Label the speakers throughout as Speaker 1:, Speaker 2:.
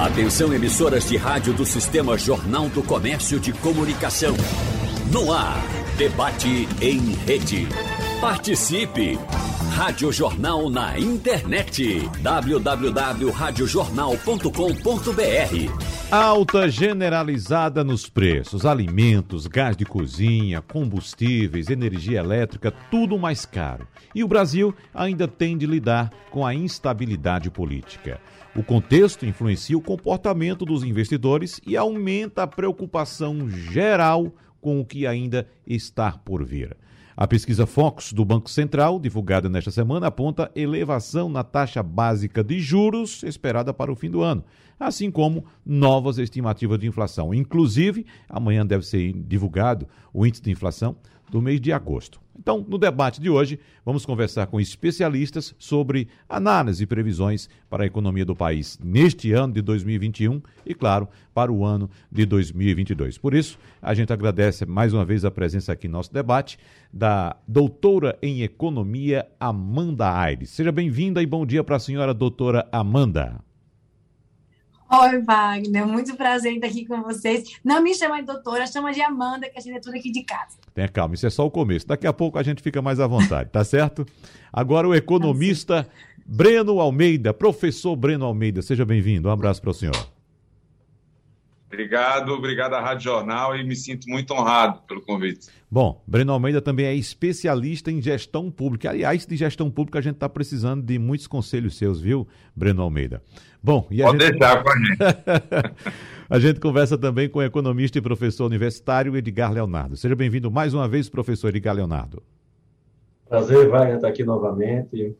Speaker 1: Atenção emissoras de rádio do Sistema Jornal do Comércio de Comunicação. No ar, debate em rede. Participe! Rádio Jornal na internet. www.radiojornal.com.br
Speaker 2: Alta generalizada nos preços, alimentos, gás de cozinha, combustíveis, energia elétrica, tudo mais caro. E o Brasil ainda tem de lidar com a instabilidade política. O contexto influencia o comportamento dos investidores e aumenta a preocupação geral com o que ainda está por vir. A pesquisa Focus do Banco Central, divulgada nesta semana, aponta elevação na taxa básica de juros esperada para o fim do ano, assim como novas estimativas de inflação. Inclusive, amanhã deve ser divulgado o índice de inflação do mês de agosto. Então, no debate de hoje, vamos conversar com especialistas sobre análise e previsões para a economia do país neste ano de 2021 e, claro, para o ano de 2022. Por isso, a gente agradece mais uma vez a presença aqui no nosso debate da doutora em economia Amanda Aires. Seja bem-vinda e bom dia para a senhora doutora Amanda.
Speaker 3: Oi, Wagner, muito prazer estar aqui com vocês. Não me chama de doutora, chama de Amanda, que a gente é tudo aqui de casa.
Speaker 2: Tenha calma, isso é só o começo. Daqui a pouco a gente fica mais à vontade, tá certo? Agora o economista Breno Almeida, professor Breno Almeida, seja bem-vindo. Um abraço para o senhor.
Speaker 4: Obrigado, obrigado à Rádio Jornal e me sinto muito honrado pelo convite.
Speaker 2: Bom, Breno Almeida também é especialista em gestão pública. Aliás, de gestão pública a gente está precisando de muitos conselhos seus, viu, Breno Almeida? Bom,
Speaker 4: e a Pode gente... deixar com a gente.
Speaker 2: a gente conversa também com o economista e professor universitário Edgar Leonardo. Seja bem-vindo mais uma vez, professor Edgar Leonardo.
Speaker 5: Prazer, Wagner, estar aqui novamente.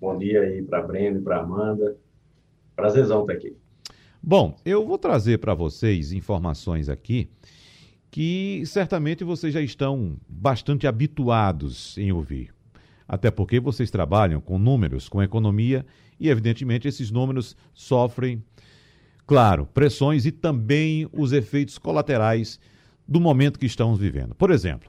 Speaker 5: Bom dia aí para Breno e para Amanda. Prazerzão estar aqui.
Speaker 2: Bom, eu vou trazer para vocês informações aqui que certamente vocês já estão bastante habituados em ouvir. Até porque vocês trabalham com números, com economia e, evidentemente, esses números sofrem, claro, pressões e também os efeitos colaterais do momento que estamos vivendo. Por exemplo,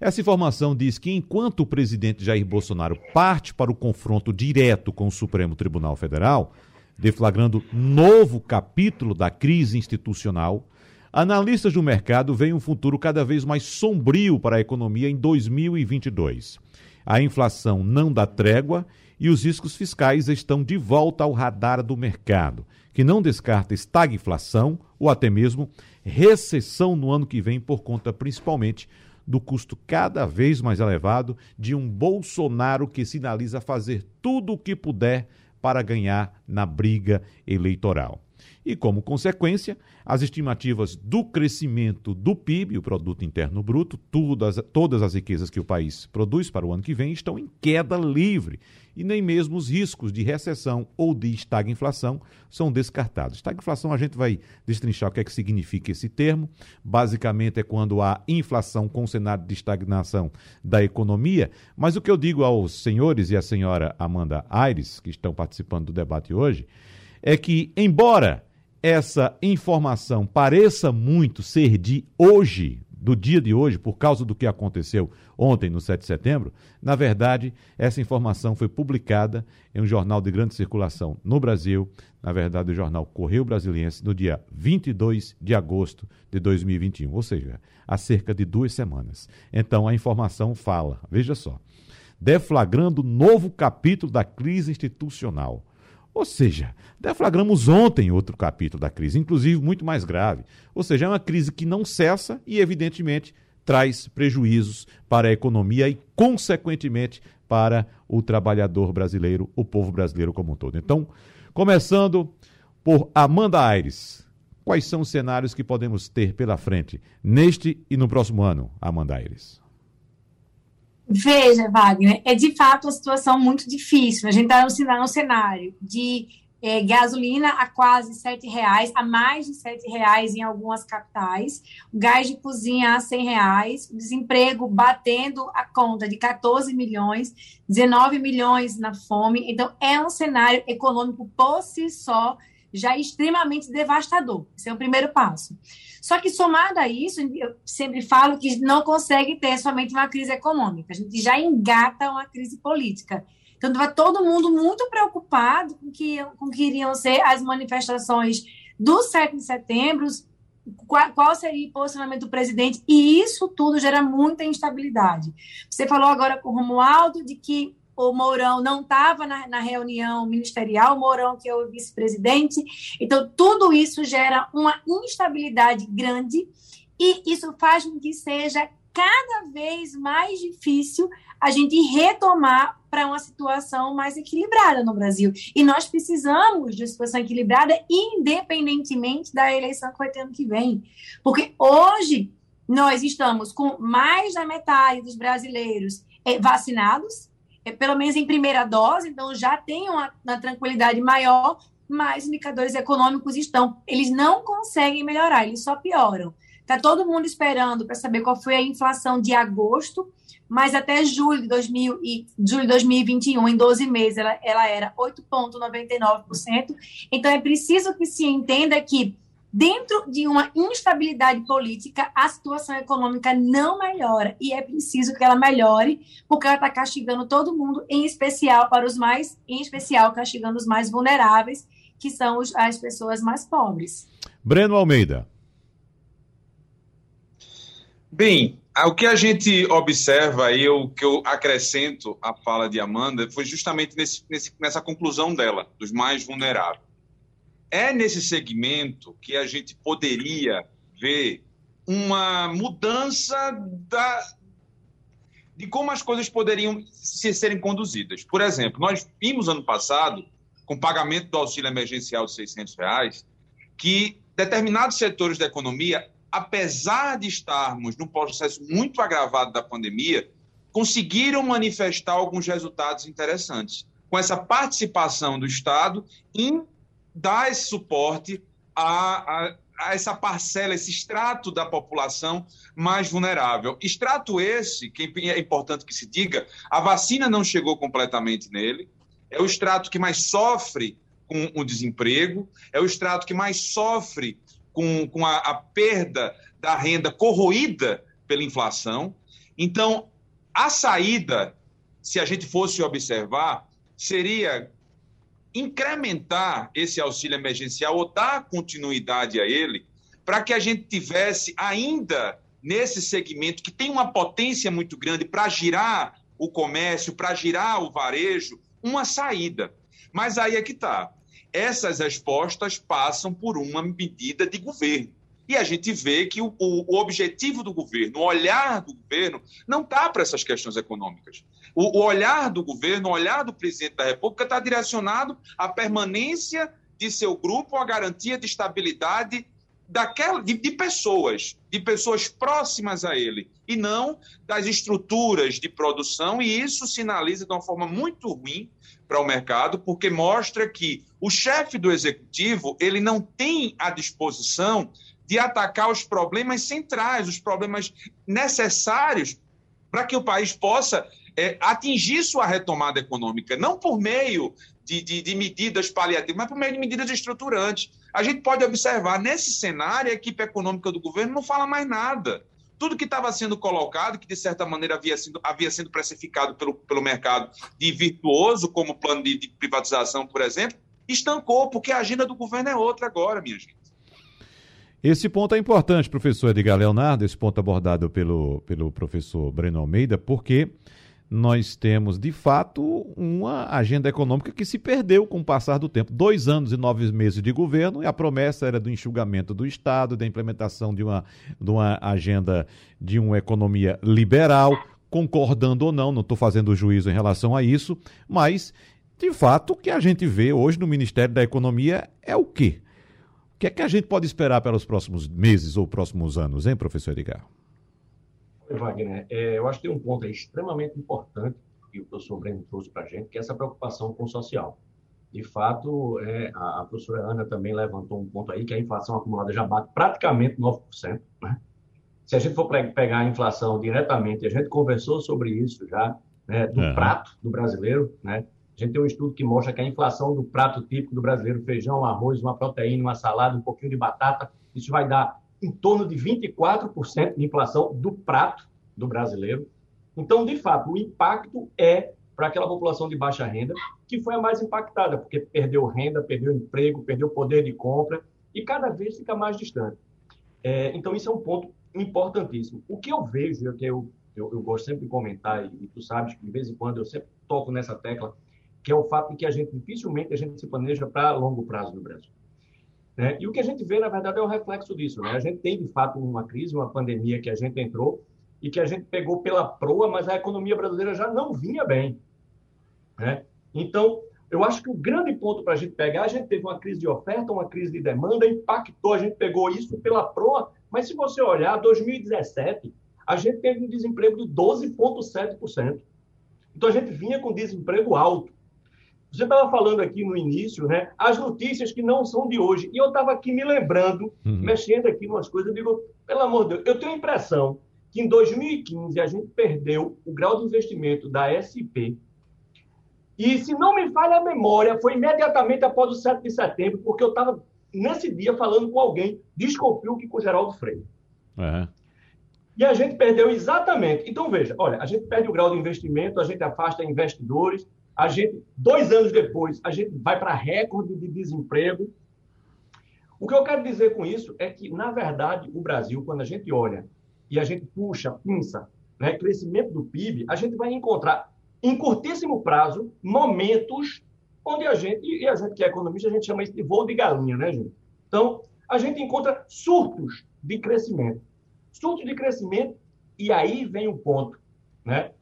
Speaker 2: essa informação diz que enquanto o presidente Jair Bolsonaro parte para o confronto direto com o Supremo Tribunal Federal, deflagrando novo capítulo da crise institucional, analistas do mercado veem um futuro cada vez mais sombrio para a economia em 2022. A inflação não dá trégua e os riscos fiscais estão de volta ao radar do mercado, que não descarta estagflação ou até mesmo recessão no ano que vem por conta principalmente do custo cada vez mais elevado de um Bolsonaro que sinaliza fazer tudo o que puder para ganhar na briga eleitoral. E, como consequência, as estimativas do crescimento do PIB, o Produto Interno Bruto, todas, todas as riquezas que o país produz para o ano que vem, estão em queda livre. E nem mesmo os riscos de recessão ou de estagflação são descartados. Estagflação, a gente vai destrinchar o que é que significa esse termo. Basicamente, é quando há inflação com cenário de estagnação da economia. Mas o que eu digo aos senhores e à senhora Amanda Aires, que estão participando do debate hoje, é que, embora essa informação pareça muito ser de hoje, do dia de hoje, por causa do que aconteceu ontem, no 7 de setembro, na verdade, essa informação foi publicada em um jornal de grande circulação no Brasil, na verdade, o jornal Correio Brasiliense, no dia 22 de agosto de 2021, ou seja, há cerca de duas semanas. Então, a informação fala, veja só, deflagrando novo capítulo da crise institucional. Ou seja, deflagramos ontem outro capítulo da crise, inclusive muito mais grave. Ou seja, é uma crise que não cessa e, evidentemente, traz prejuízos para a economia e, consequentemente, para o trabalhador brasileiro, o povo brasileiro como um todo. Então, começando por Amanda Aires. Quais são os cenários que podemos ter pela frente neste e no próximo ano, Amanda Aires?
Speaker 3: Veja, Wagner, é de fato uma situação muito difícil. A gente está no cenário de é, gasolina a quase sete reais, a mais de sete reais em algumas capitais, gás de cozinha a cem reais, desemprego batendo a conta de 14 milhões, 19 milhões na fome. Então, é um cenário econômico por si só já extremamente devastador. Esse é o primeiro passo. Só que, somado a isso, eu sempre falo que não consegue ter somente uma crise econômica, a gente já engata uma crise política. Então, estava todo mundo muito preocupado com que, com que iriam ser as manifestações do 7 de setembro, qual, qual seria o posicionamento do presidente, e isso tudo gera muita instabilidade. Você falou agora com o Romualdo de que o Mourão não estava na, na, reunião ministerial, o Mourão que é o vice-presidente, então tudo isso gera uma instabilidade grande, e isso faz com que seja cada vez mais difícil a gente retomar para uma situação mais equilibrada no Brasil. E nós precisamos de uma situação equilibrada, independentemente da eleição que vai ter ano que vem. Porque hoje nós estamos com mais da metade dos brasileiros eh, vacinados, eh, pelo menos em primeira dose, então já tem uma, uma tranquilidade maior, mas os indicadores econômicos estão, eles não conseguem melhorar, eles só pioram. Está todo mundo esperando para saber qual foi a inflação de agosto, mas até julho de, 2000 e, julho de 2021, em 12 meses, ela, ela era 8,99%. Então, é preciso que se entenda que, dentro de uma instabilidade política, a situação econômica não melhora. E é preciso que ela melhore, porque ela está castigando todo mundo, em especial para os mais, em especial castigando os mais vulneráveis, que são os, as pessoas mais pobres.
Speaker 2: Breno Almeida.
Speaker 4: Bem, o que a gente observa e o que eu acrescento à fala de Amanda foi justamente nesse, nesse, nessa conclusão dela, dos mais vulneráveis. É nesse segmento que a gente poderia ver uma mudança da, de como as coisas poderiam se, serem conduzidas. Por exemplo, nós vimos ano passado, com o pagamento do auxílio emergencial de 600 reais, que determinados setores da economia apesar de estarmos num processo muito agravado da pandemia, conseguiram manifestar alguns resultados interessantes, com essa participação do Estado em dar esse suporte a, a, a essa parcela, esse extrato da população mais vulnerável. Extrato esse, que é importante que se diga, a vacina não chegou completamente nele, é o extrato que mais sofre com o desemprego, é o extrato que mais sofre com, com a, a perda da renda corroída pela inflação. Então, a saída, se a gente fosse observar, seria incrementar esse auxílio emergencial ou dar continuidade a ele, para que a gente tivesse ainda nesse segmento que tem uma potência muito grande para girar o comércio, para girar o varejo, uma saída. Mas aí é que está essas respostas passam por uma medida de governo. E a gente vê que o, o, objetivo do governo, o olhar do governo, não está para essas questões econômicas. O, o, olhar do governo, o olhar do presidente da República está direcionado à permanência de seu grupo, à garantia de estabilidade daquela, de, de pessoas, de pessoas próximas a ele, e não das estruturas de produção, e isso sinaliza de uma forma muito ruim para o mercado, porque mostra que o chefe do executivo ele não tem a disposição de atacar os problemas centrais, os problemas necessários para que o país possa é, atingir sua retomada econômica, não por meio de, de, de, medidas paliativas, mas por meio de medidas estruturantes. A gente pode observar, nesse cenário, a equipe econômica do governo não fala mais nada tudo que estava sendo colocado, que de certa maneira havia sido, havia sido precificado pelo, pelo mercado de virtuoso, como plano de, de privatização, por exemplo, estancou, porque a agenda do governo é outra agora, minha gente.
Speaker 2: Esse ponto é importante, professor Edgar Leonardo, esse ponto abordado pelo, pelo professor Breno Almeida, porque nós temos, de fato, uma agenda econômica que se perdeu com o passar do tempo. Dois anos e nove meses de governo, e a promessa era do enxugamento do Estado, da implementação de uma, de uma agenda de uma economia liberal, concordando ou não, não estou fazendo juízo em relação a isso, mas, de fato, o que a gente vê hoje no Ministério da Economia é o quê? O que é que a gente pode esperar pelos próximos meses ou próximos anos, hein, professor Edgar?
Speaker 5: Wagner, é, eu acho que tem um ponto extremamente importante que o professor Breno trouxe para a gente, que é essa preocupação com o social. De fato, é, a, a, professora Ana também levantou um ponto aí, que a inflação acumulada já bate praticamente 9%. Né? Se a gente for pegar a inflação diretamente, a gente conversou sobre isso já, né, do uhum. prato do brasileiro, né? A gente tem um estudo que mostra que a inflação do prato típico do brasileiro, feijão, arroz, uma proteína, uma salada, um pouquinho de batata, isso vai dar em torno de 24% de inflação do prato do brasileiro. Então, de fato, o impacto é para aquela população de baixa renda, que foi a mais impactada, porque perdeu renda, perdeu emprego, perdeu poder de compra. e cada vez fica mais distante. É, então, isso é um ponto importantíssimo. O que eu vejo, é que eu, eu, eu gosto sempre de comentar, e, e tu sabes que de vez em quando eu sempre toco nessa tecla, que é o fato de que a gente dificilmente a gente se planeja para longo prazo no Brasil. Né? E o que a gente vê, na verdade, é o reflexo disso. Né? A gente tem, de fato, uma crise, uma pandemia que a gente entrou e que a gente pegou pela proa, mas a economia brasileira já não vinha bem. Né? Então, eu acho que o grande ponto para a gente pegar, a gente teve uma crise de oferta, uma crise de demanda, impactou, a gente pegou isso pela proa, mas se você olhar, 2017, a gente teve um desemprego de 12,7%. Então, a gente vinha com desemprego alto. Você estava falando aqui no início, né? As notícias que não são de hoje. E eu estava aqui me lembrando, uhum. mexendo aqui em umas coisas, eu digo, pelo amor de Deus, eu tenho a impressão que em 2015 a gente perdeu o grau de investimento da SP. E, se não me falha a memória, foi imediatamente após o 7 de setembro, porque eu estava nesse dia falando com alguém, desconfio que com o Geraldo Freire. Uhum. E a gente perdeu exatamente. Então, veja, olha, a gente perde o grau de investimento, a gente afasta investidores, a gente, dois anos depois, a gente vai para recorde de desemprego. O que eu quero dizer com isso é que, na verdade, o Brasil, quando a gente olha e a gente puxa, pinça, né, crescimento do PIB, a gente vai encontrar, em curtíssimo prazo, momentos onde a gente, e a gente que é economista, a gente chama isso de voo de galinha, né, gente? Então, a gente encontra surtos de crescimento. Surtos de crescimento, e aí vem o ponto, né?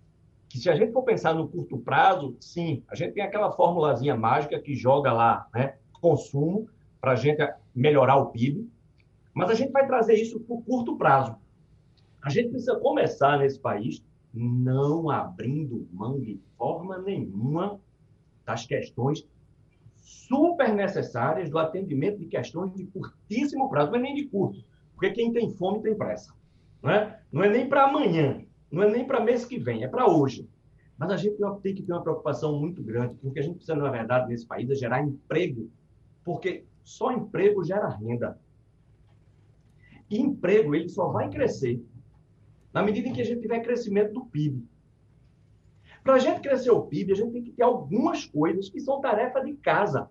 Speaker 5: Que se a gente for pensar no curto prazo, sim, a gente tem aquela formulazinha mágica que joga lá, né, consumo, para a gente melhorar o PIB, mas a gente vai trazer isso para o curto prazo. A gente precisa começar nesse país não abrindo mão de forma nenhuma das questões super necessárias do atendimento de questões de curtíssimo prazo, é nem de curto, porque quem tem fome tem pressa. Não é, não é nem para amanhã, não é nem para mês que vem, é para hoje. Mas a gente tem que ter uma preocupação muito grande, porque a gente precisa, na verdade, nesse país, é gerar emprego, porque só emprego gera renda. E emprego, ele só vai crescer na medida em que a gente tiver crescimento do PIB. Para a gente crescer o PIB, a gente tem que ter algumas coisas que são tarefa de casa.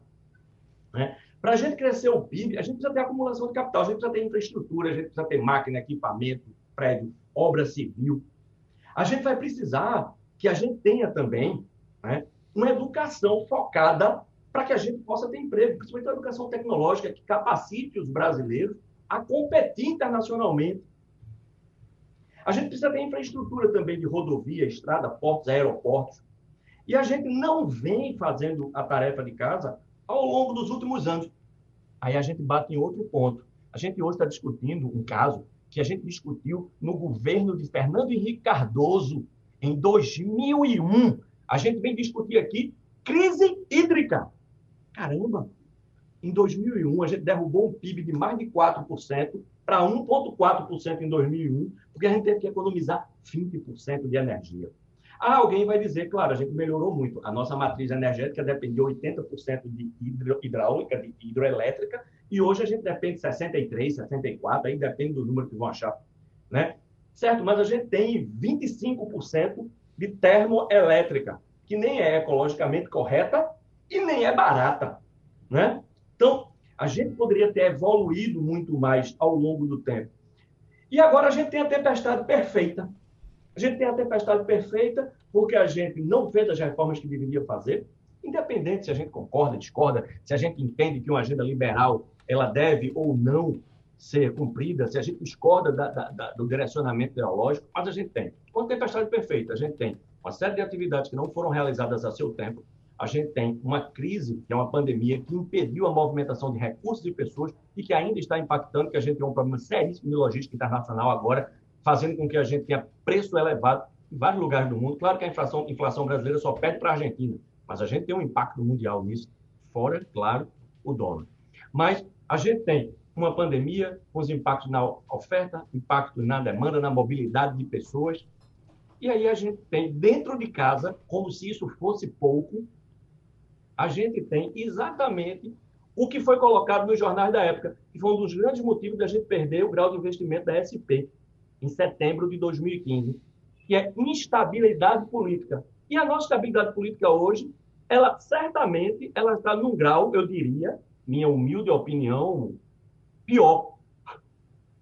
Speaker 5: Né? Para a gente crescer o PIB, a gente precisa ter acumulação de capital, a gente precisa ter infraestrutura, a gente precisa ter máquina, equipamento, prédio, obra civil. A gente vai precisar que a gente tenha também né, uma educação focada para que a gente possa ter emprego, principalmente a educação tecnológica que capacite os brasileiros a competir internacionalmente. A gente precisa ter infraestrutura também de rodovia, estrada, portos, aeroportos. E a gente não vem fazendo a tarefa de casa ao longo dos últimos anos. Aí a gente bate em outro ponto. A gente hoje está discutindo um caso que a gente discutiu no governo de Fernando Henrique Cardoso, em 2001. A gente vem discutir aqui crise hídrica. Caramba! Em 2001, a gente derrubou um PIB de mais de 4% para 1,4% em 2001, porque a gente teve que economizar 20% de energia. Ah, alguém vai dizer, claro, a gente melhorou muito. A nossa matriz energética dependia 80% de hidro, hidráulica, de hidroelétrica, e hoje a gente depende de 63, 64, aí depende do número que vão achar, né? Certo, mas a gente tem 25% de termoelétrica, que nem é ecologicamente correta e nem é barata, né? Então, a gente poderia ter evoluído muito mais ao longo do tempo. E agora a gente tem a tempestade perfeita. A gente tem a tempestade perfeita porque a gente não fez as reformas que deveria fazer, independente se a gente concorda, discorda, se a gente entende que uma agenda liberal ela deve ou não ser cumprida, se a gente discorda da, da, da, do direcionamento ideológico, mas a gente tem. Quando tempestade perfeita, a gente tem uma série de atividades que não foram realizadas a seu tempo, a gente tem uma crise, que é uma pandemia, que impediu a movimentação de recursos e pessoas e que ainda está impactando, que a gente tem um problema seríssimo de logística internacional agora, fazendo com que a gente tenha preço elevado em vários lugares do mundo. Claro que a inflação, inflação brasileira só perde para a Argentina, mas a gente tem um impacto mundial nisso, fora, claro, o dólar. Mas a gente tem uma pandemia com os impactos na oferta, impactos na demanda, na mobilidade de pessoas. E aí a gente tem dentro de casa, como se isso fosse pouco, a gente tem exatamente o que foi colocado nos jornais da época, que foi um dos grandes motivos da gente perder o grau de investimento da SP em setembro de 2015, que é instabilidade política. E a nossa estabilidade política hoje, ela certamente ela está num grau, eu diria, minha humilde opinião, pior.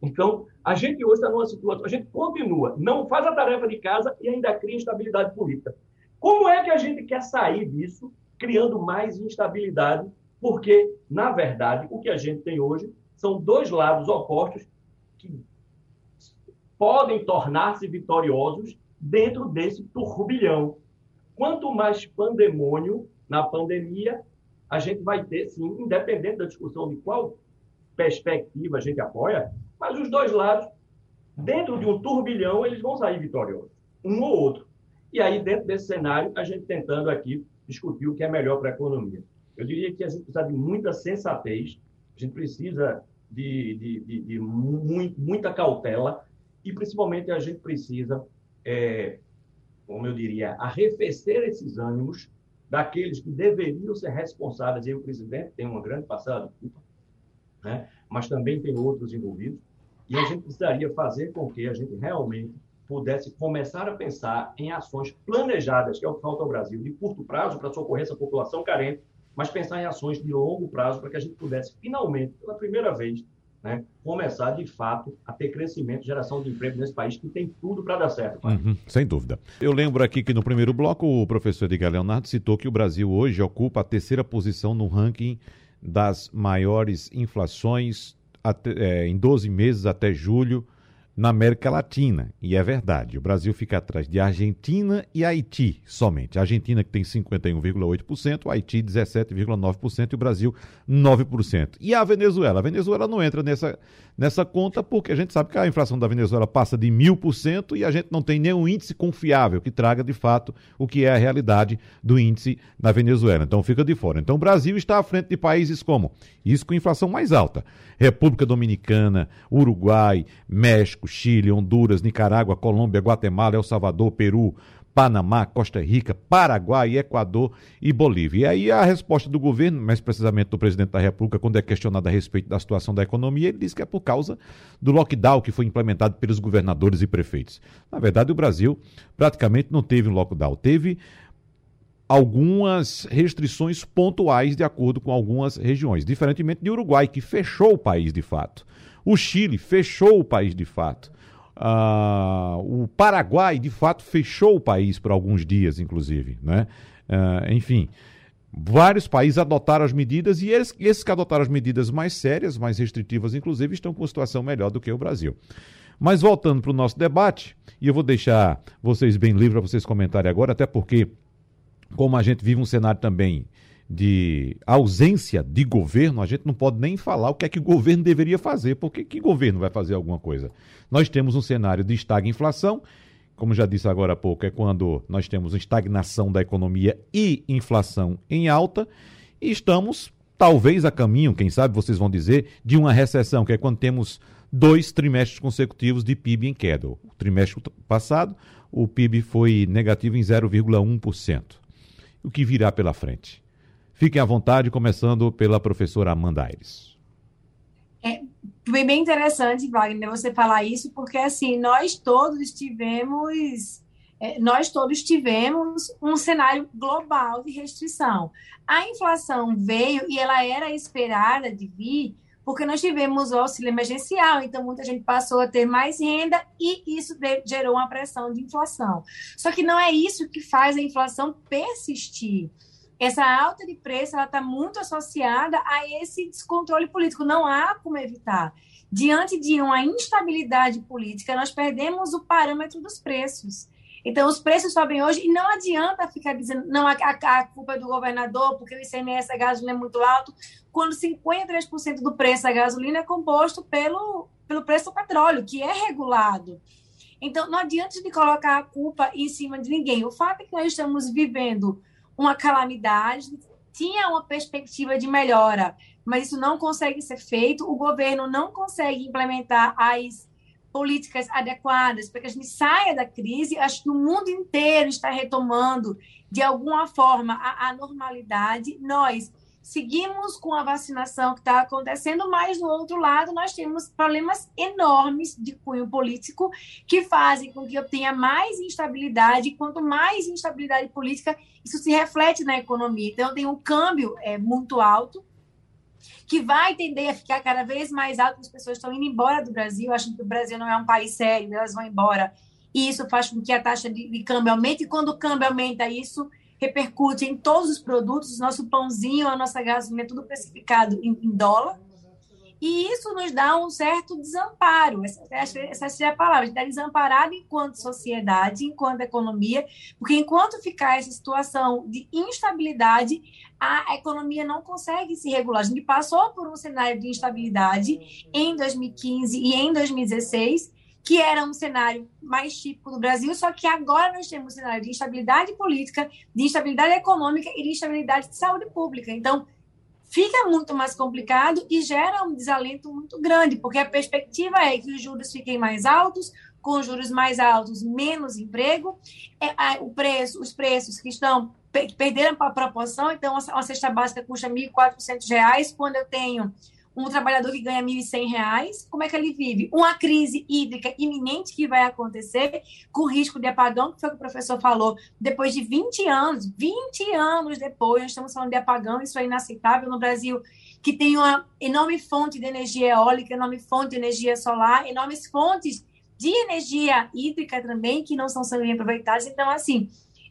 Speaker 5: Então, a gente hoje está numa situação, a gente continua, não faz a tarefa de casa e ainda cria instabilidade política. Como é que a gente quer sair disso, criando mais instabilidade? Porque, na verdade, o que a gente tem hoje são dois lados opostos que podem tornar-se vitoriosos dentro desse turbilhão. Quanto mais pandemônio na pandemia, a gente vai ter, sim, independente da discussão de qual perspectiva a gente apoia, mas os dois lados, dentro de um turbilhão, eles vão sair vitoriosos, um ou outro. E aí, dentro desse cenário, a gente tentando aqui discutir o que é melhor para a economia. Eu diria que a gente precisa de muita sensatez, a gente precisa de, de, de, de muita cautela e, principalmente, a gente precisa, é, como eu diria, arrefecer esses ânimos daqueles que deveriam ser responsáveis. E o presidente tem uma grande passada de culpa, né? mas também tem outros envolvidos. E a gente precisaria fazer com que a gente realmente pudesse começar a pensar em ações planejadas, que é o que falta ao Brasil, de curto prazo para socorrer essa população carente, mas pensar em ações de longo prazo para que a gente pudesse finalmente, pela primeira vez, né, começar de fato a ter crescimento, geração de emprego nesse país que tem tudo para dar certo.
Speaker 2: Uhum, sem dúvida. Eu lembro aqui que no primeiro bloco o professor Edgar Leonardo citou que o Brasil hoje ocupa a terceira posição no ranking das maiores inflações até, é, em 12 meses até julho na América Latina. E é verdade, o Brasil fica atrás de Argentina e Haiti somente. A Argentina que tem 51,8%, o Haiti 17,9% e o Brasil 9%. E a Venezuela? A Venezuela não entra nessa, nessa conta porque a gente sabe que a inflação da Venezuela passa de 1.000% e a gente não tem nenhum índice confiável que traga de fato o que é a realidade do índice na Venezuela. Então fica de fora. Então o Brasil está à frente de países como, isso com inflação mais alta, República Dominicana, Uruguai, México, Chile, Honduras, Nicarágua, Colômbia, Guatemala, El Salvador, Peru, Panamá, Costa Rica, Paraguai, Equador e Bolívia. E aí a resposta do governo, mais precisamente do presidente da República, quando é questionado a respeito da situação da economia, ele diz que é por causa do lockdown que foi implementado pelos governadores e prefeitos. Na verdade, o Brasil praticamente não teve um lockdown, teve algumas restrições pontuais de acordo com algumas regiões, diferentemente de Uruguai, que fechou o país de fato. O Chile fechou o país de fato. Uh, o Paraguai, de fato, fechou o país por alguns dias, inclusive. Né? Uh, enfim, vários países adotaram as medidas e esses, esses que adotaram as medidas mais sérias, mais restritivas, inclusive, estão com situação melhor do que o Brasil. Mas voltando para o nosso debate, e eu vou deixar vocês bem livres para vocês comentarem agora, até porque como a gente vive um cenário também de ausência de governo, a gente não pode nem falar o que é que o governo deveria fazer, porque que governo vai fazer alguma coisa? Nós temos um cenário de estagflação, como já disse agora há pouco, é quando nós temos estagnação da economia e inflação em alta, e estamos talvez a caminho, quem sabe vocês vão dizer, de uma recessão, que é quando temos dois trimestres consecutivos de PIB em queda. O trimestre passado, o PIB foi negativo em 0,1% o que virá pela frente. Fiquem à vontade, começando pela professora Amanda Aires.
Speaker 3: É bem interessante, Wagner, você falar isso, porque assim, nós todos tivemos, é, nós todos tivemos um cenário global de restrição. A inflação veio e ela era esperada de vir porque nós tivemos o auxílio emergencial, então muita gente passou a ter mais renda e isso gerou uma pressão de inflação. Só que não é isso que faz a inflação persistir. Essa alta de preço ela está muito associada a esse descontrole político. Não há como evitar. Diante de uma instabilidade política, nós perdemos o parâmetro dos preços. Então, os preços sobem hoje e não adianta ficar dizendo, não, a, a, culpa é do governador, porque o ICMS da gasolina é muito alto, quando 53% do preço da gasolina é composto pelo, pelo preço do petróleo, que é regulado. Então, não adianta de colocar a culpa em cima de ninguém. O fato é que nós estamos vivendo uma calamidade, tinha uma perspectiva de melhora, mas isso não consegue ser feito, o governo não consegue implementar as políticas adequadas para que a gente saia da crise. Acho que o mundo inteiro está retomando, de alguma forma, a, a normalidade. Nós seguimos com a vacinação que está acontecendo, mas do outro lado nós temos problemas enormes de cunho político que fazem com que eu tenha mais instabilidade. Quanto mais instabilidade política, isso se reflete na economia. Então, tem um câmbio é, muito alto que vai tender a ficar cada vez mais alto, as pessoas estão indo embora do Brasil, acham que o Brasil não é um país sério, elas vão embora. E isso faz com que a taxa de, de câmbio aumente, e quando o câmbio aumenta, isso repercute em todos os produtos, nosso pãozinho, a nossa gasolina, tudo precificado em, em dólar. E isso nos dá um certo desamparo, essa, essa seria a palavra, a gente está desamparado enquanto sociedade, enquanto economia, porque enquanto ficar essa situação de instabilidade, a economia não consegue se regular. A gente passou por um cenário de instabilidade em 2015 e em 2016, que era um cenário mais típico do Brasil, só que agora nós temos um cenário de instabilidade política, de instabilidade econômica e de instabilidade de saúde pública. Então, fica muito mais complicado e gera um desalento muito grande, porque a perspectiva é que os juros fiquem mais altos, com juros mais altos, menos emprego, é, o preço, os preços que estão perderam a proporção, então uma cesta básica custa R$ 1.400, quando eu tenho um trabalhador que ganha R$ 1.100, como é que ele vive? Uma crise hídrica iminente que vai acontecer, com risco de apagão, que foi o que o professor falou, depois de 20 anos, 20 anos depois, nós estamos falando de apagão, isso é inaceitável no Brasil, que tem uma enorme fonte de energia eólica, enorme fonte de energia solar, enormes fontes de energia hídrica também, que não são sendo aproveitadas. Então, assim,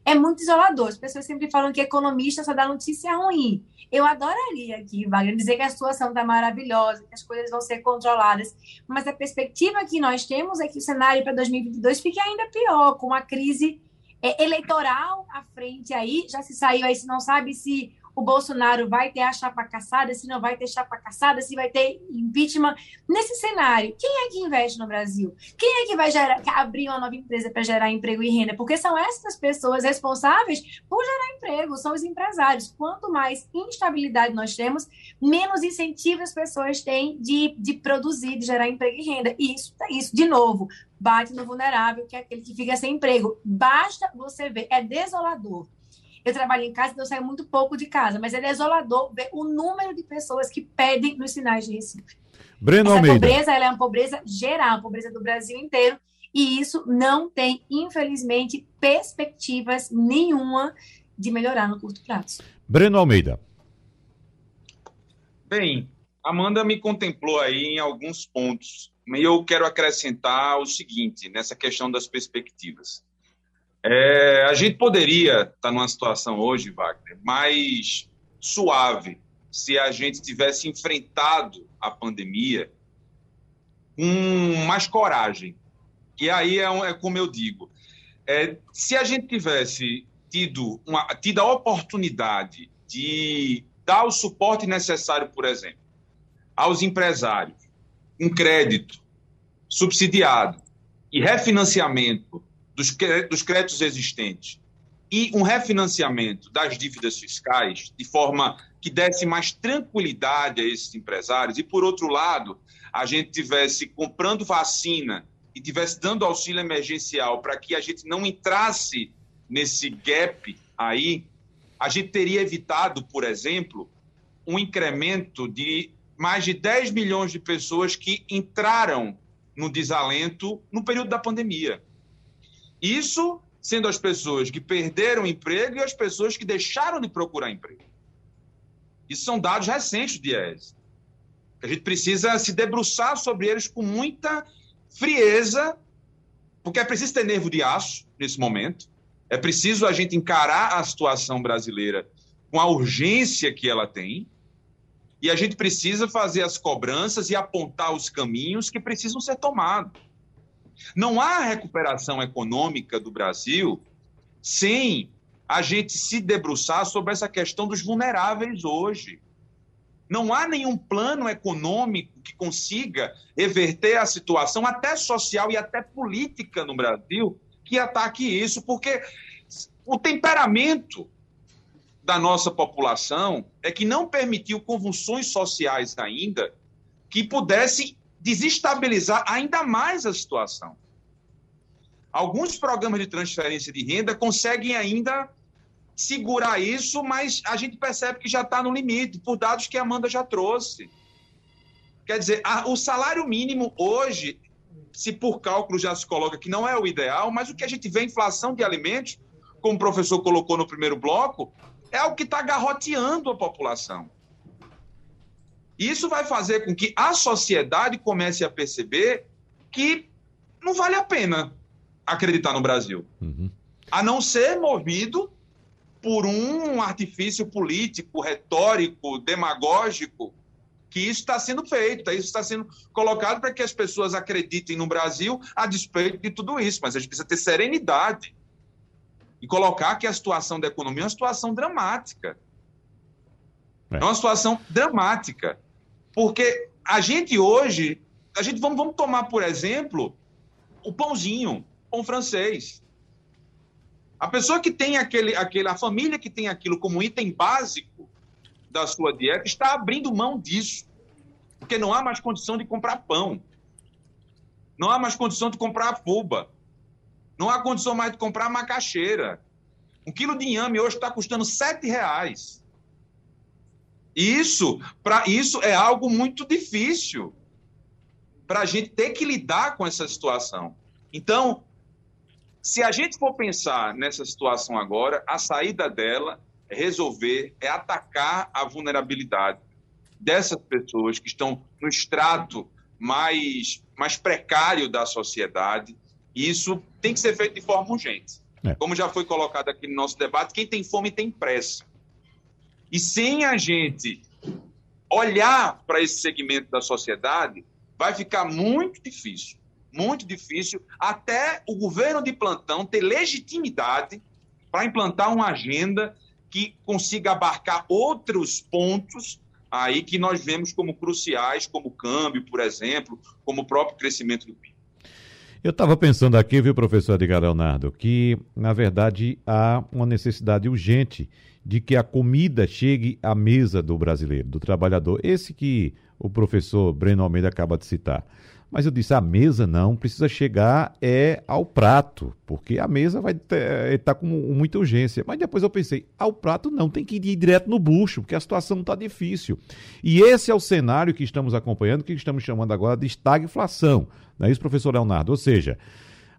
Speaker 3: é muito isolador. As pessoas sempre falam que economista só dá notícia ruim. Eu adoraria aqui, Wagner, dizer que a situação está maravilhosa, que as coisas vão ser controladas, mas a perspectiva que nós temos é que o cenário para 2022 fique ainda pior, com a crise é, eleitoral à frente aí, já se saiu aí, se não sabe se o Bolsonaro vai ter a chapa caçada, se não vai ter chapa caçada, se vai ter impeachment. Nesse cenário, quem é que investe no Brasil? Quem é que vai gerar, abrir uma nova empresa para gerar emprego e renda? Porque são essas pessoas responsáveis por gerar emprego, são os empresários. Quanto mais instabilidade nós temos, menos incentivo as pessoas têm de, de produzir, de gerar emprego e renda. E isso, isso, de novo, bate no vulnerável, que é aquele que fica sem emprego. Basta você ver, é desolador eu trabalho em casa, então eu saio muito pouco de casa, mas é desolador ver o número de pessoas que pedem nos sinais de Recife.
Speaker 2: Breno
Speaker 3: Essa
Speaker 2: Almeida.
Speaker 3: pobreza ela é uma pobreza geral, uma pobreza do Brasil inteiro, e isso não tem, infelizmente, perspectivas nenhuma de melhorar no curto prazo.
Speaker 2: Breno Almeida.
Speaker 4: Bem, Amanda me contemplou aí em alguns pontos, e eu quero acrescentar o seguinte nessa questão das perspectivas. É, a gente poderia estar tá numa situação hoje, Wagner, mais suave se a gente tivesse enfrentado a pandemia com mais coragem. E aí é, é como eu digo, é, se a gente tivesse tido, uma, tido a oportunidade de dar o suporte necessário, por exemplo, aos empresários, um crédito subsidiado e refinanciamento dos, dos créditos existentes e um refinanciamento das dívidas fiscais de forma que desse mais tranquilidade a esses empresários e, por outro lado, a gente tivesse comprando vacina e tivesse dando auxílio emergencial para que a gente não entrasse nesse gap aí, a gente teria evitado, por exemplo, um incremento de mais de 10 milhões de pessoas que entraram no desalento no período da pandemia. Isso sendo as pessoas que perderam emprego e as pessoas que deixaram de procurar emprego. Isso são dados recentes de IES. A gente precisa se debruçar sobre eles com muita frieza, porque é preciso ter nervo de aço nesse momento. É preciso a gente encarar a situação brasileira com a urgência que ela tem. E a gente precisa fazer as cobranças e apontar os caminhos que precisam ser tomados. Não há recuperação econômica do Brasil sem a gente se debruçar sobre essa questão dos vulneráveis hoje. Não há nenhum plano econômico que consiga reverter a situação, até social e até política no Brasil, que ataque isso, porque o temperamento da nossa população é que não permitiu convulsões sociais ainda que pudessem desestabilizar ainda mais a situação. Alguns programas de transferência de renda conseguem ainda segurar isso, mas a gente percebe que já está no limite, por dados que a Amanda já trouxe. Quer dizer, a, o salário mínimo hoje, se por cálculo já se coloca que não é o ideal, mas o que a gente vê, inflação de alimentos, como o professor colocou no primeiro bloco, é o que está garroteando a população. Isso vai fazer com que a sociedade comece a perceber que não vale a pena acreditar no Brasil. Uhum. A não ser movido por um artifício político, retórico, demagógico, que isso está sendo feito, isso está sendo colocado para que as pessoas acreditem no Brasil a despeito de tudo isso. Mas a gente precisa ter serenidade e colocar que a situação da economia é uma situação dramática. É, é uma situação dramática. Porque a gente hoje, a gente vamos, vamos tomar, por exemplo, o pãozinho, pão francês. A pessoa que tem aquele, aquele, a família que tem aquilo como item básico da sua dieta está abrindo mão disso, porque não há mais condição de comprar pão, não há mais condição de comprar fuba, não há condição mais de comprar macaxeira. Um quilo de inhame hoje está custando sete reais. Isso, para isso é algo muito difícil para a gente ter que lidar com essa situação. Então, se a gente for pensar nessa situação agora, a saída dela é resolver, é atacar a vulnerabilidade dessas pessoas que estão no extrato mais, mais precário da sociedade. E isso tem que ser feito de forma urgente. É. Como já foi colocado aqui no nosso debate, quem tem fome tem pressa. E sem a gente olhar para esse segmento da sociedade, vai ficar muito difícil muito difícil, até o governo de plantão ter legitimidade para implantar uma agenda que consiga abarcar outros pontos aí que nós vemos como cruciais, como o câmbio, por exemplo, como o próprio crescimento do PIB.
Speaker 2: Eu estava pensando aqui, viu, professor Edgar Leonardo, que, na verdade, há uma necessidade urgente de que a comida chegue à mesa do brasileiro, do trabalhador. Esse que o professor Breno Almeida acaba de citar. Mas eu disse, a mesa não, precisa chegar é ao prato, porque a mesa vai estar é, tá com muita urgência. Mas depois eu pensei, ao prato não, tem que ir direto no bucho, porque a situação está difícil. E esse é o cenário que estamos acompanhando, que estamos chamando agora de estagflação. Não é isso, professor Leonardo? Ou seja,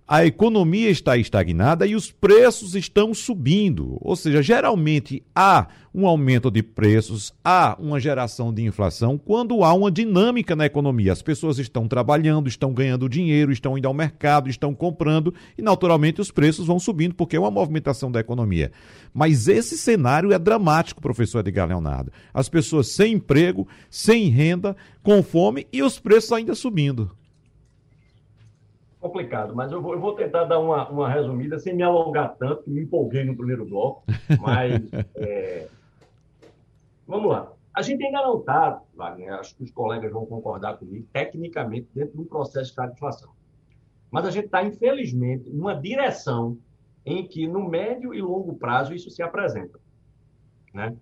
Speaker 2: a economia está estagnada e os preços estão subindo. Ou seja, geralmente há um aumento de preços, há uma geração de inflação quando há uma dinâmica na economia. As pessoas estão trabalhando, estão ganhando dinheiro, estão indo ao mercado, estão comprando e, naturalmente, os preços vão subindo porque é uma movimentação da economia. Mas esse cenário é dramático, professor Edgar Leonardo. As pessoas sem emprego, sem renda, com fome e os preços ainda subindo
Speaker 5: complicado, mas eu vou, eu vou tentar dar uma, uma, resumida sem me alongar tanto, que me empolguei no primeiro bloco, mas é... vamos lá. A gente ainda não está, Wagner, acho que os colegas vão concordar comigo, tecnicamente dentro de um processo de estagflação. Mas a gente está, infelizmente, numa direção em que, no médio e longo prazo, isso se apresenta. Né?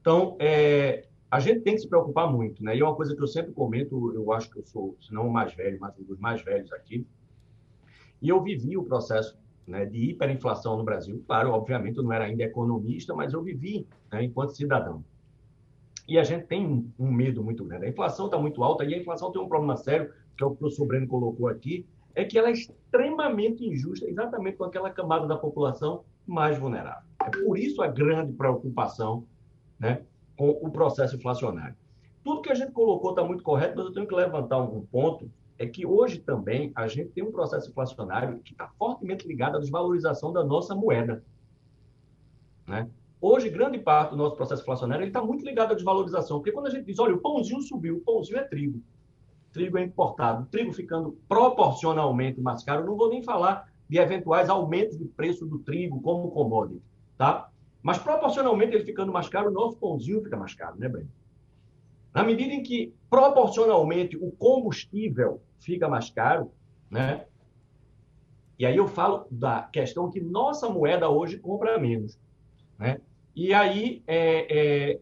Speaker 5: Então, é, a gente tem que se preocupar muito, né? E é uma coisa que eu sempre comento, eu acho que eu sou, se não o mais velho, mas um dos mais velhos aqui, e eu vivi o processo né, de hiperinflação no Brasil. Claro, obviamente, eu não era ainda economista, mas eu vivi né, enquanto cidadão. E a gente tem um medo muito grande. A inflação está muito alta e a inflação tem um problema sério, que é o que o professor Breno colocou aqui, é que ela é extremamente injusta exatamente com aquela camada da população mais vulnerável. É por isso a grande preocupação né, com o processo inflacionário. Tudo que a gente colocou está muito correto, mas eu tenho que levantar um ponto é que hoje também a gente tem um processo inflacionário que está fortemente ligado à desvalorização da nossa moeda. Né? Hoje, grande parte do nosso processo inflacionário está muito ligado à desvalorização, porque quando a gente diz, olha, o pãozinho subiu, o pãozinho é trigo, trigo é importado, trigo ficando proporcionalmente mais caro, não vou nem falar de eventuais aumentos de preço do trigo como commodity, tá? Mas proporcionalmente ele ficando mais caro, o nosso pãozinho fica mais caro, né, Breno? Na medida em que, proporcionalmente, o combustível fica mais caro, né? E aí eu falo da questão que nossa moeda hoje compra menos, né? E aí é, é,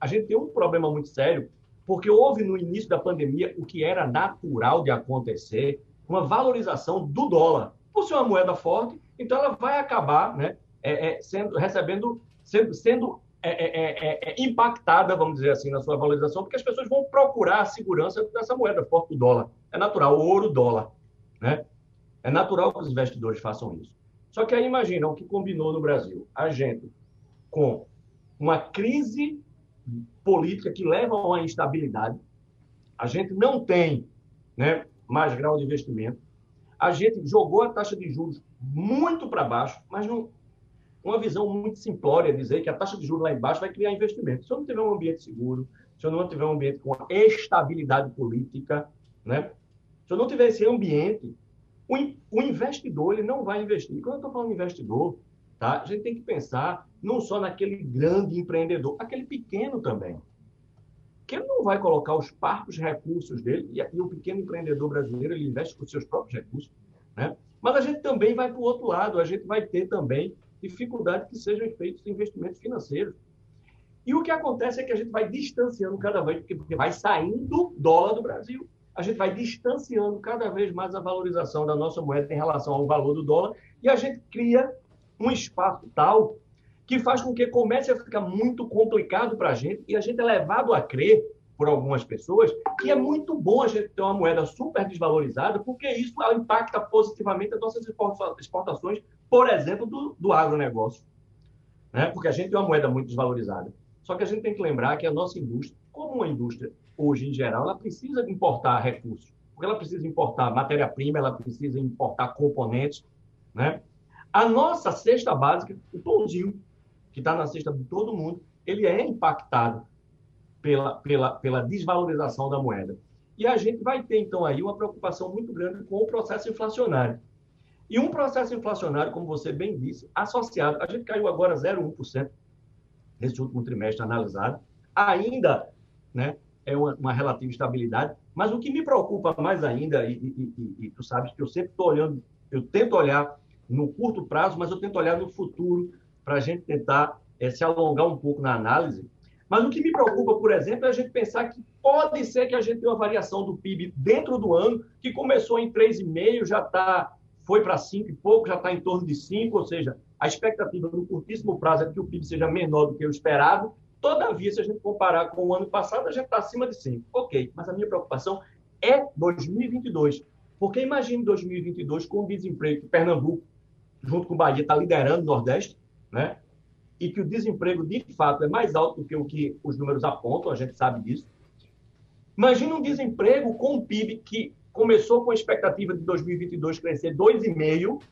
Speaker 5: a gente tem um problema muito sério, porque houve no início da pandemia o que era natural de acontecer, uma valorização do dólar. Por ser uma moeda forte, então ela vai acabar né, é, é sendo, recebendo, sendo, sendo é é, é, é, é, impactada, vamos dizer assim, na sua valorização, porque as pessoas vão procurar a segurança dessa moeda forte do dólar. É natural, o ouro, dólar. Né? É natural que os investidores façam isso. Só que aí imagina o que combinou no Brasil. A gente com uma crise política que levam a uma instabilidade. A gente não tem né, mais grau de investimento. A gente jogou a taxa de juros muito para baixo, mas não, uma visão muito simplória dizer que a taxa de juros lá embaixo vai criar investimento. Se eu não tiver um ambiente seguro, se eu não tiver um ambiente com estabilidade política, né? se eu não tiver esse ambiente, o, investidor ele não vai investir. Quando eu estou falando investidor, tá? a gente tem que pensar não só naquele grande empreendedor, aquele pequeno também. Que ele não vai colocar os parcos recursos dele, e, e o pequeno empreendedor brasileiro ele investe com seus próprios recursos. Né? Mas a gente também vai para o outro lado, a gente vai ter também dificuldade que sejam feitos investimentos financeiros. E o que acontece é que a gente vai distanciando cada vez, porque vai saindo dólar do Brasil. A gente vai distanciando cada vez mais a valorização da nossa moeda em relação ao valor do dólar e a gente cria um espaço tal que faz com que comece a ficar muito complicado para a gente e a gente é levado a crer por algumas pessoas que é muito bom a gente ter uma moeda super desvalorizada, porque isso impacta positivamente as nossas exportações, por exemplo, do, do agronegócio. Né? Porque a gente tem uma moeda muito desvalorizada. Só que a gente tem que lembrar que a nossa indústria, como uma indústria hoje em geral, ela precisa importar recursos. Porque ela precisa importar matéria-prima, ela precisa importar componentes. Né? A nossa cesta básica, o pãozinho, que está na cesta de todo mundo, ele é impactado pela, pela, pela desvalorização da moeda. E a gente vai ter, então, aí uma preocupação muito grande com o processo inflacionário. E um processo inflacionário, como você bem disse, associado, a gente caiu agora 0,1% nesse último trimestre analisado, ainda né, é uma, uma, relativa estabilidade, mas o que me preocupa mais ainda, e, e, e, e tu sabes que eu sempre estou olhando, eu tento olhar no curto prazo, mas eu tento olhar no futuro para a gente tentar é, se alongar um pouco na análise, mas o que me preocupa, por exemplo, é a gente pensar que pode ser que a gente tenha uma variação do PIB dentro do ano, que começou em 3,5, já tá, foi para 5 e pouco, já está em torno de 5, ou seja, a expectativa no curtíssimo prazo é que o PIB seja menor do que o esperado. Todavia, se a gente comparar com o ano passado, a gente está acima de 5. Ok, mas a minha preocupação é 2022. Porque imagine 2022 com o desemprego que Pernambuco, junto com Bahia, está liderando o Nordeste, né? E que o desemprego de fato é mais alto do que o que os números apontam, a gente sabe disso. Imagina um desemprego com um PIB que começou com a expectativa de 2022 crescer 2,5%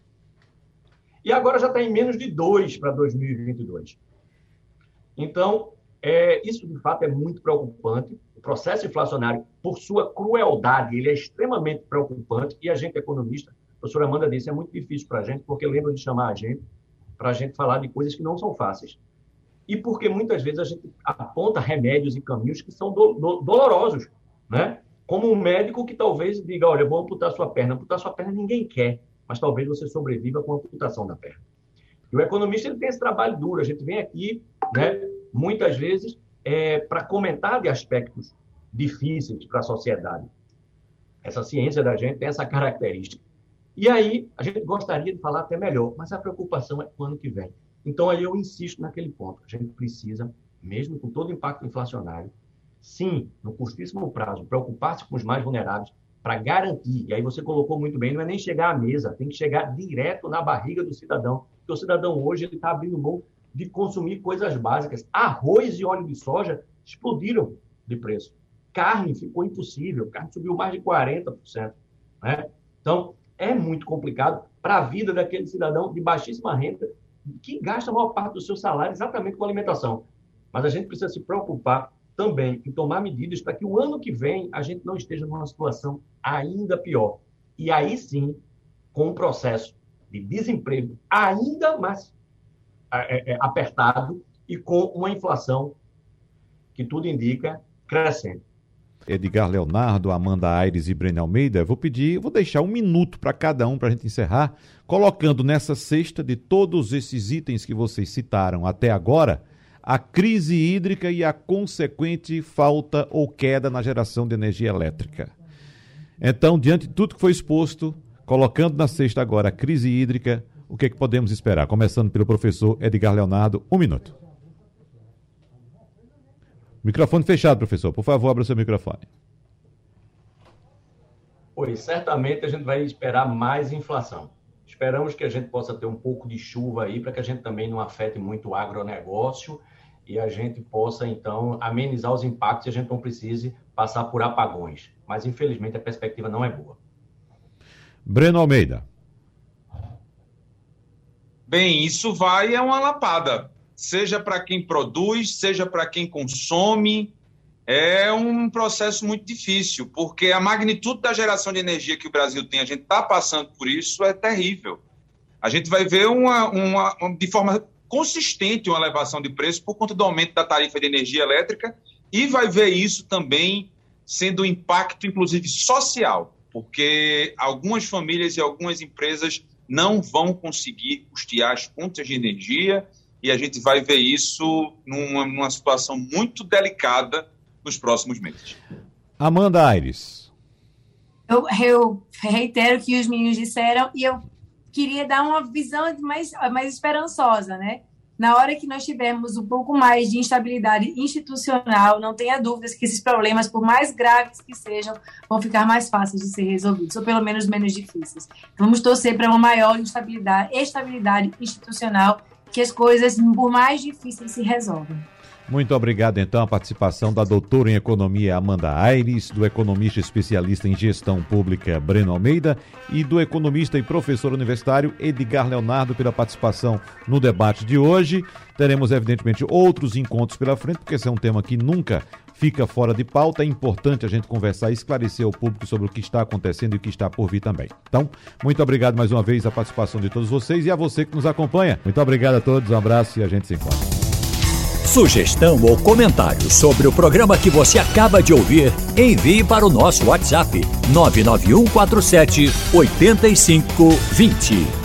Speaker 5: e agora já está em menos de 2 para 2022. Então, é, isso de fato é muito preocupante. O processo inflacionário, por sua crueldade, ele é extremamente preocupante e a gente, economista, a professora Amanda disse, é muito difícil para a gente, porque lembra de chamar a gente para a gente falar de coisas que não são fáceis. E porque muitas vezes a gente aponta remédios e caminhos que são do, do, dolorosos, né? Como um médico que talvez diga, olha, vou amputar sua perna. Amputar sua perna ninguém quer, mas talvez você sobreviva com a amputação da perna. E o economista ele tem esse trabalho duro. A gente vem aqui, né, muitas vezes, é, para comentar de aspectos difíceis para a sociedade. Essa ciência da gente tem essa característica. E aí, a gente gostaria de falar até melhor, mas a preocupação é o ano que vem. Então, aí eu insisto naquele ponto. A gente precisa, mesmo com todo o impacto inflacionário, sim, no curtíssimo prazo, preocupar-se com os mais vulneráveis para garantir. E aí você colocou muito bem, não é nem chegar à mesa, tem que chegar direto na barriga do cidadão. Porque o cidadão hoje ele está abrindo mão de consumir coisas básicas. Arroz e óleo de soja explodiram de preço. Carne ficou impossível, carne subiu mais de 40%. Né? Então, é muito complicado para a vida daquele cidadão de baixíssima renda que gasta a maior parte do seu salário exatamente com alimentação. Mas a gente precisa se preocupar também em tomar medidas para que o ano que vem a gente não esteja numa situação ainda pior. E aí sim, com um processo de desemprego ainda mais é, é, apertado e com uma inflação que tudo indica crescente.
Speaker 2: Edgar Leonardo, Amanda Aires e Breno Almeida, vou pedir, vou deixar um minuto para cada um para a gente encerrar, colocando nessa cesta de todos esses itens que vocês citaram até agora, a crise hídrica e a consequente falta ou queda na geração de energia elétrica. Então, diante de tudo que foi exposto, colocando na cesta agora a crise hídrica, o que, é que podemos esperar? Começando pelo professor Edgar Leonardo, um minuto. Microfone fechado, professor. Por favor, abra o seu microfone.
Speaker 5: Pois, certamente a gente vai esperar mais inflação. Esperamos que a gente possa ter um pouco de chuva aí para que a gente também não afete muito o agronegócio e a gente possa, então, amenizar os impactos e a gente não precise passar por apagões. Mas, infelizmente, a perspectiva não é boa.
Speaker 2: Breno Almeida.
Speaker 4: Bem, isso vai é uma lapada, seja para quem produz, seja para quem consome. É um processo muito difícil, porque a magnitude da geração de energia que o Brasil tem, a gente está passando por isso, é terrível. A gente vai ver uma, uma, de forma consistente uma elevação de preço por conta do aumento da tarifa de energia elétrica e vai ver isso também sendo um impacto, inclusive, social, porque algumas famílias e algumas empresas não vão conseguir custear as contas de energia e a gente vai ver isso numa, numa situação muito delicada nos próximos meses.
Speaker 2: Amanda Aires.
Speaker 3: Eu, eu reitero o que os meninos disseram e eu queria dar uma visão mais, mais esperançosa, né? Na hora que nós tivermos um pouco mais de instabilidade institucional, não tenha dúvidas que esses problemas, por mais graves que sejam, vão ficar mais fáceis de ser resolvidos, ou pelo menos menos difíceis. Vamos torcer para uma maior instabilidade, estabilidade institucional, que as coisas, por mais difíceis, se resolvam.
Speaker 2: Muito obrigado, então, a participação da doutora em economia Amanda Aires, do economista especialista em gestão pública Breno Almeida e do economista e professor universitário Edgar Leonardo pela participação no debate de hoje. Teremos, evidentemente, outros encontros pela frente, porque esse é um tema que nunca fica fora de pauta. É importante a gente conversar e esclarecer ao público sobre o que está acontecendo e o que está por vir também. Então, muito obrigado mais uma vez a participação de todos vocês e a você que nos acompanha. Muito obrigado a todos, um abraço e a gente se encontra.
Speaker 1: Sugestão ou comentário sobre o programa que você acaba de ouvir, envie para o nosso WhatsApp 99147 8520.